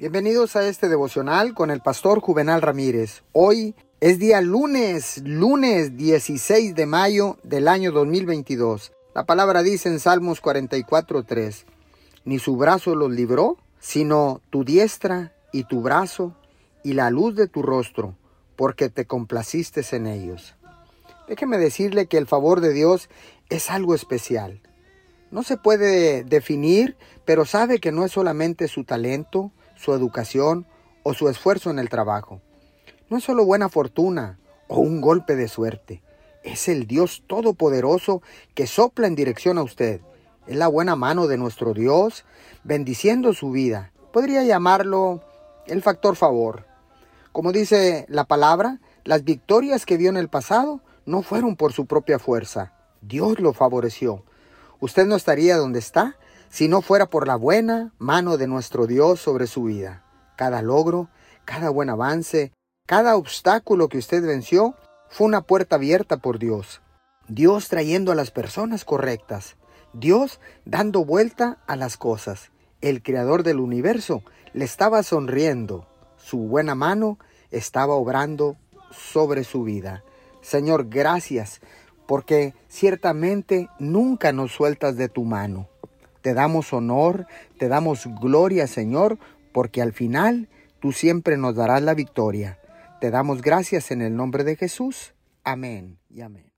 Bienvenidos a este devocional con el pastor Juvenal Ramírez. Hoy es día lunes, lunes 16 de mayo del año 2022. La palabra dice en Salmos 44:3, ni su brazo los libró, sino tu diestra y tu brazo y la luz de tu rostro, porque te complaciste en ellos. Déjeme decirle que el favor de Dios es algo especial. No se puede definir, pero sabe que no es solamente su talento, su educación o su esfuerzo en el trabajo. No es solo buena fortuna o un golpe de suerte. Es el Dios Todopoderoso que sopla en dirección a usted. Es la buena mano de nuestro Dios bendiciendo su vida. Podría llamarlo el factor favor. Como dice la palabra, las victorias que vio en el pasado no fueron por su propia fuerza. Dios lo favoreció. Usted no estaría donde está si no fuera por la buena mano de nuestro Dios sobre su vida. Cada logro, cada buen avance, cada obstáculo que usted venció fue una puerta abierta por Dios. Dios trayendo a las personas correctas. Dios dando vuelta a las cosas. El creador del universo le estaba sonriendo. Su buena mano estaba obrando sobre su vida. Señor, gracias, porque ciertamente nunca nos sueltas de tu mano. Te damos honor, te damos gloria, Señor, porque al final tú siempre nos darás la victoria. Te damos gracias en el nombre de Jesús. Amén y amén.